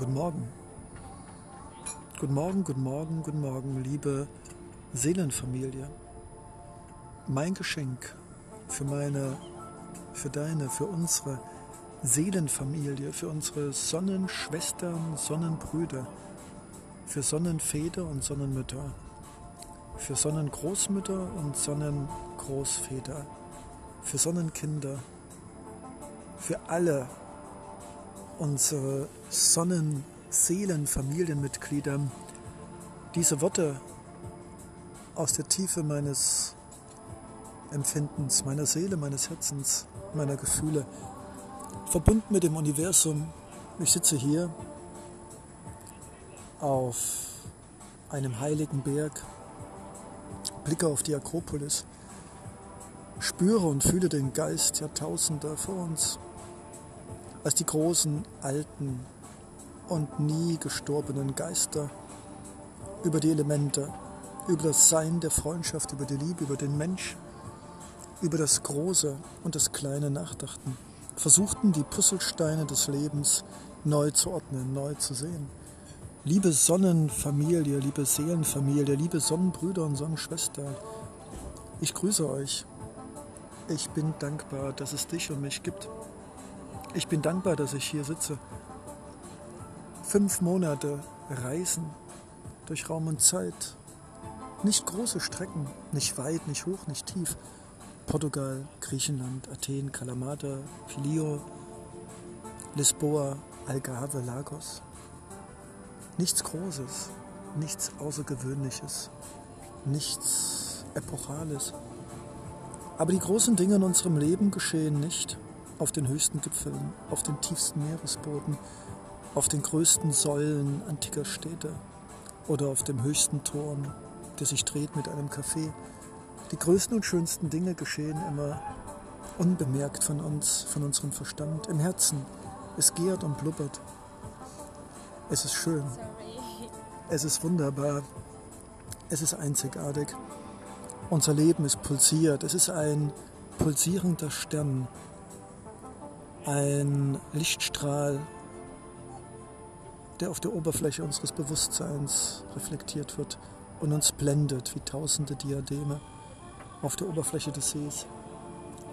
Guten Morgen. Guten Morgen, guten Morgen, guten Morgen, liebe Seelenfamilie. Mein Geschenk für meine, für deine, für unsere Seelenfamilie, für unsere Sonnenschwestern, Sonnenbrüder, für Sonnenväter und Sonnenmütter, für Sonnengroßmütter und Sonnengroßväter, für Sonnenkinder, für alle unsere Sonnenseelenfamilienmitglieder diese Worte aus der Tiefe meines Empfindens, meiner Seele, meines Herzens, meiner Gefühle, verbunden mit dem Universum. Ich sitze hier auf einem heiligen Berg, blicke auf die Akropolis, spüre und fühle den Geist Jahrtausender vor uns als die großen, alten und nie gestorbenen Geister über die Elemente, über das Sein der Freundschaft, über die Liebe, über den Mensch, über das Große und das Kleine nachdachten, versuchten die Puzzlesteine des Lebens neu zu ordnen, neu zu sehen. Liebe Sonnenfamilie, liebe Seelenfamilie, liebe Sonnenbrüder und Sonnenschwestern, ich grüße euch. Ich bin dankbar, dass es dich und mich gibt. Ich bin dankbar, dass ich hier sitze. Fünf Monate Reisen durch Raum und Zeit. Nicht große Strecken, nicht weit, nicht hoch, nicht tief. Portugal, Griechenland, Athen, Kalamata, Filio, Lisboa, Algarve, Lagos. Nichts Großes, nichts Außergewöhnliches, nichts Epochales. Aber die großen Dinge in unserem Leben geschehen nicht auf den höchsten Gipfeln, auf den tiefsten Meeresboden, auf den größten Säulen antiker Städte oder auf dem höchsten Turm, der sich dreht mit einem Café. Die größten und schönsten Dinge geschehen immer unbemerkt von uns, von unserem Verstand, im Herzen. Es gärt und blubbert. Es ist schön. Es ist wunderbar. Es ist einzigartig. Unser Leben ist pulsiert. Es ist ein pulsierender Stern, ein Lichtstrahl, der auf der Oberfläche unseres Bewusstseins reflektiert wird und uns blendet wie tausende Diademe auf der Oberfläche des Sees.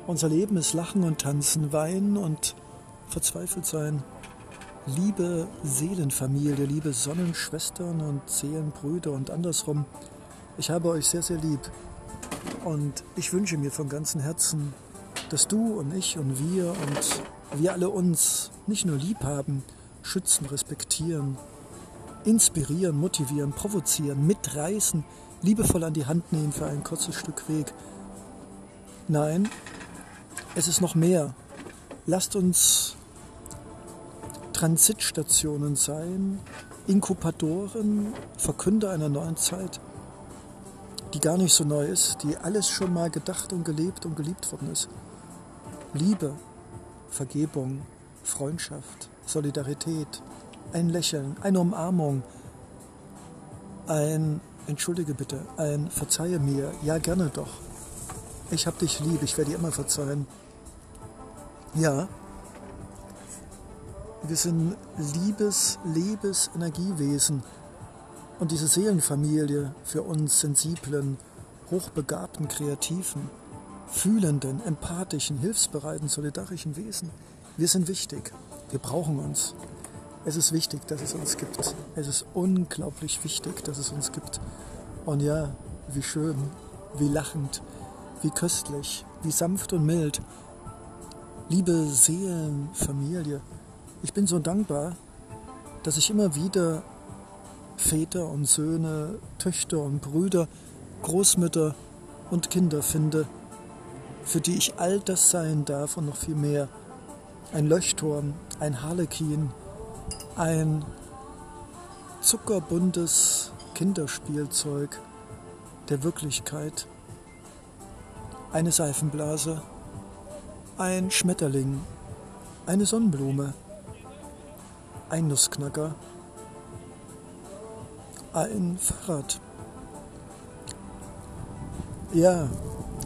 Unser Leben ist Lachen und Tanzen, Weinen und verzweifelt sein. Liebe Seelenfamilie, liebe Sonnenschwestern und Seelenbrüder und andersrum, ich habe euch sehr, sehr lieb und ich wünsche mir von ganzem Herzen, dass du und ich und wir und wir alle uns nicht nur lieb haben, schützen, respektieren, inspirieren, motivieren, provozieren, mitreißen, liebevoll an die Hand nehmen für ein kurzes Stück Weg. Nein, es ist noch mehr. Lasst uns Transitstationen sein, Inkubatoren, Verkünder einer neuen Zeit, die gar nicht so neu ist, die alles schon mal gedacht und gelebt und geliebt worden ist. Liebe, Vergebung, Freundschaft, Solidarität, ein Lächeln, eine Umarmung, ein Entschuldige bitte, ein Verzeihe mir, ja gerne doch. Ich hab dich lieb, ich werde dir immer verzeihen. Ja, wir sind Liebes, Lebes, Energiewesen und diese Seelenfamilie für uns sensiblen, hochbegabten Kreativen fühlenden, empathischen, hilfsbereiten, solidarischen Wesen. Wir sind wichtig. Wir brauchen uns. Es ist wichtig, dass es uns gibt. Es ist unglaublich wichtig, dass es uns gibt. Und ja, wie schön, wie lachend, wie köstlich, wie sanft und mild. Liebe Seelenfamilie, ich bin so dankbar, dass ich immer wieder Väter und Söhne, Töchter und Brüder, Großmütter und Kinder finde, für die ich all das sein darf und noch viel mehr. Ein Leuchtturm, ein Harlekin, ein zuckerbuntes Kinderspielzeug der Wirklichkeit, eine Seifenblase, ein Schmetterling, eine Sonnenblume, ein Nussknacker, ein Fahrrad. Ja,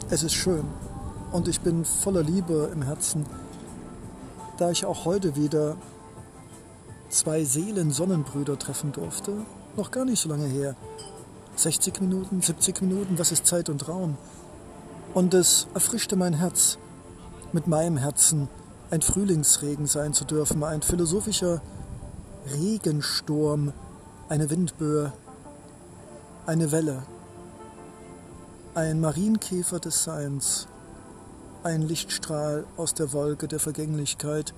es ist schön und ich bin voller Liebe im Herzen, da ich auch heute wieder zwei Seelen-Sonnenbrüder treffen durfte. Noch gar nicht so lange her. 60 Minuten, 70 Minuten, was ist Zeit und Raum? Und es erfrischte mein Herz, mit meinem Herzen ein Frühlingsregen sein zu dürfen, ein philosophischer Regensturm, eine Windböe, eine Welle, ein Marienkäfer des Seins, ein Lichtstrahl aus der Wolke der Vergänglichkeit,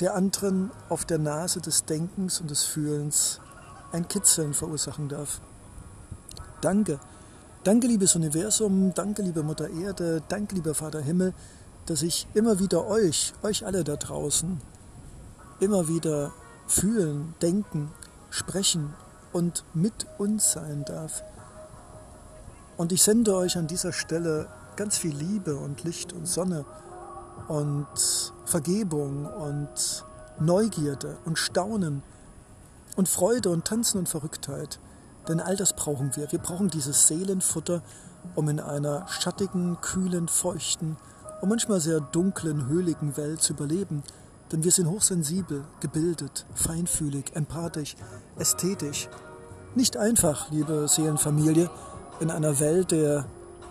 der anderen auf der Nase des Denkens und des Fühlens ein Kitzeln verursachen darf. Danke, danke liebes Universum, danke liebe Mutter Erde, danke lieber Vater Himmel, dass ich immer wieder euch, euch alle da draußen, immer wieder fühlen, denken, sprechen und mit uns sein darf. Und ich sende euch an dieser Stelle ganz viel Liebe und Licht und Sonne und Vergebung und Neugierde und Staunen und Freude und Tanzen und Verrücktheit. Denn all das brauchen wir. Wir brauchen dieses Seelenfutter, um in einer schattigen, kühlen, feuchten und manchmal sehr dunklen, höhligen Welt zu überleben. Denn wir sind hochsensibel, gebildet, feinfühlig, empathisch, ästhetisch. Nicht einfach, liebe Seelenfamilie, in einer Welt der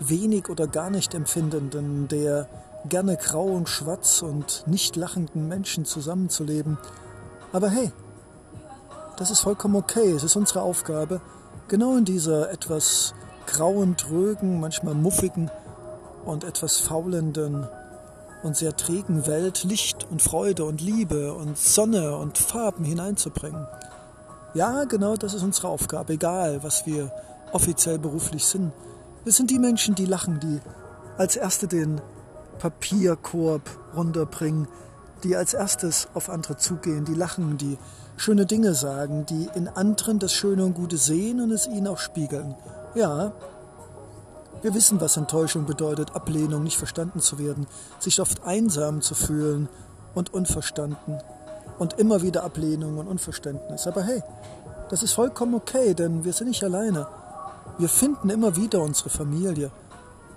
wenig oder gar nicht empfindenden, der gerne grau und schwarz und nicht lachenden Menschen zusammenzuleben. Aber hey, das ist vollkommen okay. Es ist unsere Aufgabe, genau in dieser etwas grauen, trögen, manchmal muffigen und etwas faulenden und sehr trägen Welt Licht und Freude und Liebe und Sonne und Farben hineinzubringen. Ja, genau das ist unsere Aufgabe, egal was wir offiziell beruflich sind. Wir sind die Menschen, die lachen, die als Erste den Papierkorb runterbringen, die als erstes auf andere zugehen, die lachen, die schöne Dinge sagen, die in anderen das Schöne und Gute sehen und es ihnen auch spiegeln. Ja, wir wissen, was Enttäuschung bedeutet, Ablehnung, nicht verstanden zu werden, sich oft einsam zu fühlen und unverstanden und immer wieder Ablehnung und Unverständnis. Aber hey, das ist vollkommen okay, denn wir sind nicht alleine. Wir finden immer wieder unsere Familie.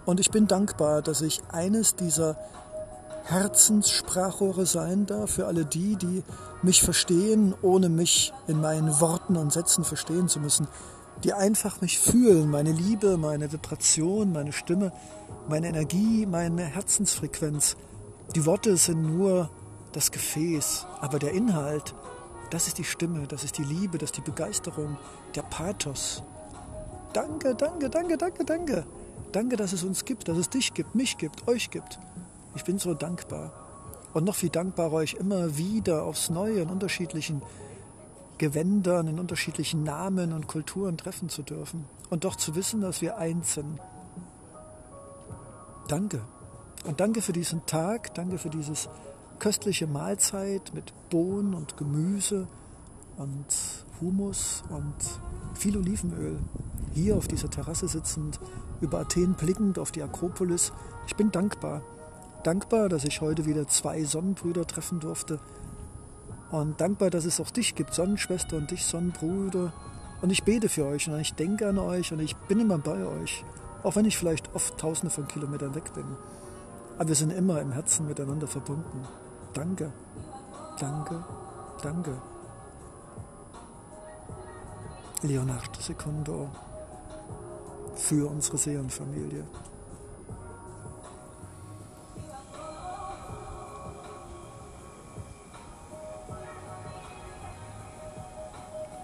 Und ich bin dankbar, dass ich eines dieser Herzenssprachrohre sein darf für alle die, die mich verstehen, ohne mich in meinen Worten und Sätzen verstehen zu müssen, die einfach mich fühlen, meine Liebe, meine Vibration, meine Stimme, meine Energie, meine Herzensfrequenz. Die Worte sind nur das Gefäß, aber der Inhalt, das ist die Stimme, das ist die Liebe, das ist die Begeisterung, der Pathos, Danke, danke, danke, danke, danke. Danke, dass es uns gibt, dass es dich gibt, mich gibt, euch gibt. Ich bin so dankbar. Und noch viel dankbarer, euch immer wieder aufs Neue in unterschiedlichen Gewändern, in unterschiedlichen Namen und Kulturen treffen zu dürfen. Und doch zu wissen, dass wir eins sind. Danke. Und danke für diesen Tag, danke für dieses köstliche Mahlzeit mit Bohnen und Gemüse und Humus und viel Olivenöl hier auf dieser Terrasse sitzend, über Athen blickend auf die Akropolis. Ich bin dankbar. Dankbar, dass ich heute wieder zwei Sonnenbrüder treffen durfte. Und dankbar, dass es auch dich gibt, Sonnenschwester und dich, Sonnenbrüder. Und ich bete für euch und ich denke an euch und ich bin immer bei euch. Auch wenn ich vielleicht oft tausende von Kilometern weg bin. Aber wir sind immer im Herzen miteinander verbunden. Danke, danke, danke. Leonard Secundo für unsere Seelenfamilie.